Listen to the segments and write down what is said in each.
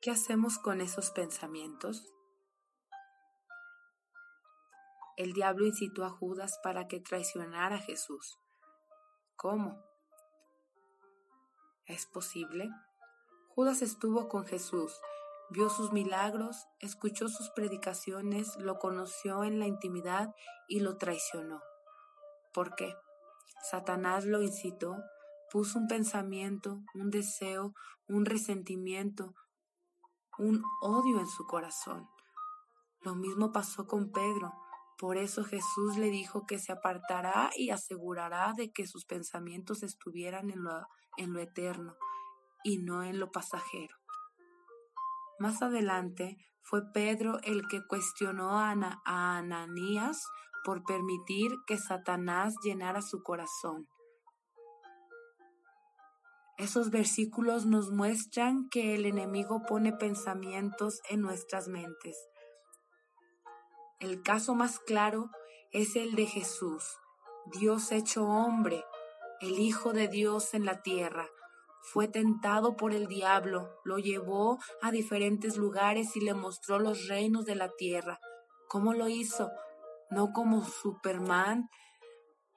¿Qué hacemos con esos pensamientos? El diablo incitó a Judas para que traicionara a Jesús. ¿Cómo? ¿Es posible? Judas estuvo con Jesús, vio sus milagros, escuchó sus predicaciones, lo conoció en la intimidad y lo traicionó. ¿Por qué? Satanás lo incitó, puso un pensamiento, un deseo, un resentimiento, un odio en su corazón. Lo mismo pasó con Pedro. Por eso Jesús le dijo que se apartará y asegurará de que sus pensamientos estuvieran en lo, eterno y no en lo pasajero. Más adelante fue Pedro el que cuestionó a Ananías por permitir que Satanás llenara su corazón. Esos versículos nos muestran que el enemigo pone pensamientos en nuestras mentes. El caso más claro es el de Jesús, Dios hecho hombre, el Hijo de Dios en la tierra. Fue tentado por el diablo, lo llevó a diferentes lugares y le mostró los reinos de la tierra. ¿Cómo lo hizo? No como Superman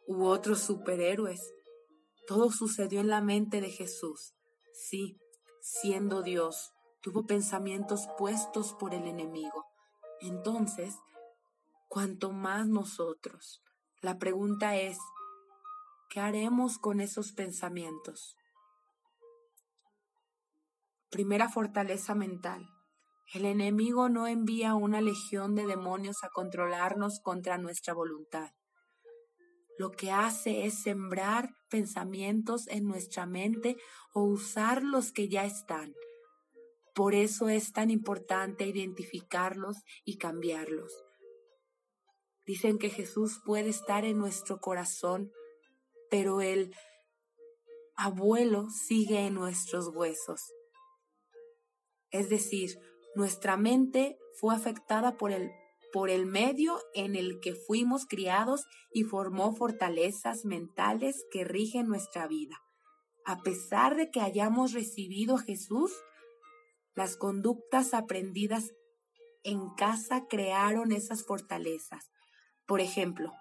u otros superhéroes, todo sucedió en la mente de Jesús. Sí, siendo Dios, tuvo pensamientos puestos por el enemigo. Entonces, cuanto más nosotros. La pregunta es, ¿qué haremos con esos pensamientos? Primera fortaleza mental. El enemigo no envía una legión de demonios a controlarnos contra nuestra voluntad lo que hace es sembrar pensamientos en nuestra mente o usar los que ya están. Por eso es tan importante identificarlos y cambiarlos. Dicen que Jesús puede estar en nuestro corazón, pero el abuelo sigue en nuestros huesos. Es decir, nuestra mente fue afectada por el por el medio en el que fuimos criados y formó fortalezas mentales que rigen nuestra vida. A pesar de que hayamos recibido a Jesús, las conductas aprendidas en casa crearon esas fortalezas. Por ejemplo,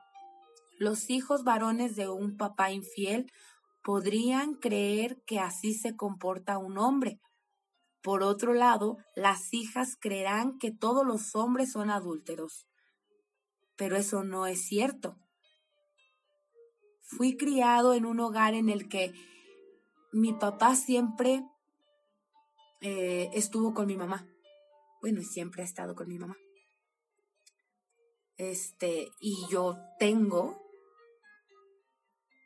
los hijos varones de un papá infiel podrían creer que así se comporta un hombre, por otro lado, las hijas creerán que todos los hombres son adúlteros. Pero eso no es cierto. Fui criado en un hogar en el que mi papá siempre eh, estuvo con mi mamá. Bueno, siempre ha estado con mi mamá. Este, y yo tengo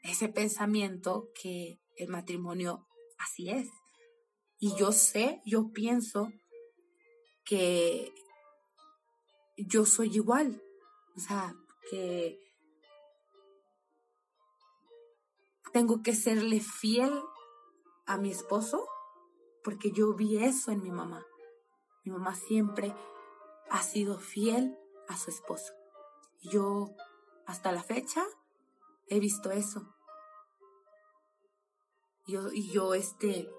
ese pensamiento que el matrimonio así es. Y yo sé, yo pienso que yo soy igual. O sea, que tengo que serle fiel a mi esposo porque yo vi eso en mi mamá. Mi mamá siempre ha sido fiel a su esposo. Yo hasta la fecha he visto eso. Yo, y yo este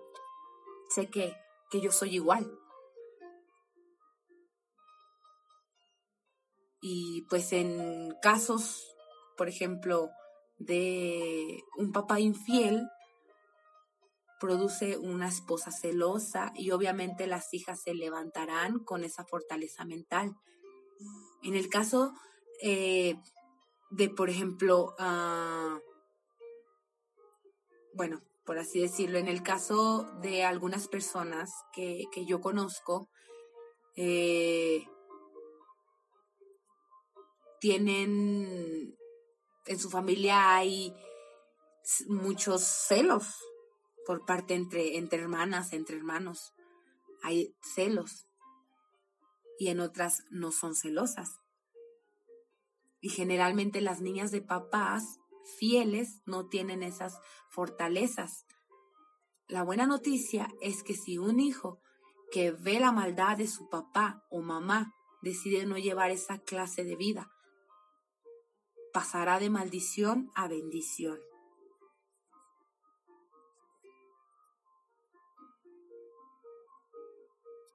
sé que, que yo soy igual. Y pues en casos, por ejemplo, de un papá infiel, produce una esposa celosa y obviamente las hijas se levantarán con esa fortaleza mental. En el caso eh, de, por ejemplo, uh, bueno, por así decirlo. En el caso de algunas personas que, yo conozco, eh, tienen, en su familia hay muchos celos por parte entre, entre hermanas, entre hermanos. Hay celos. Y en otras no son celosas. Y generalmente las niñas de papás fieles no tienen esas fortalezas. La buena noticia es que si un hijo que ve la maldad de su papá o mamá decide no llevar esa clase de vida, pasará de maldición a bendición.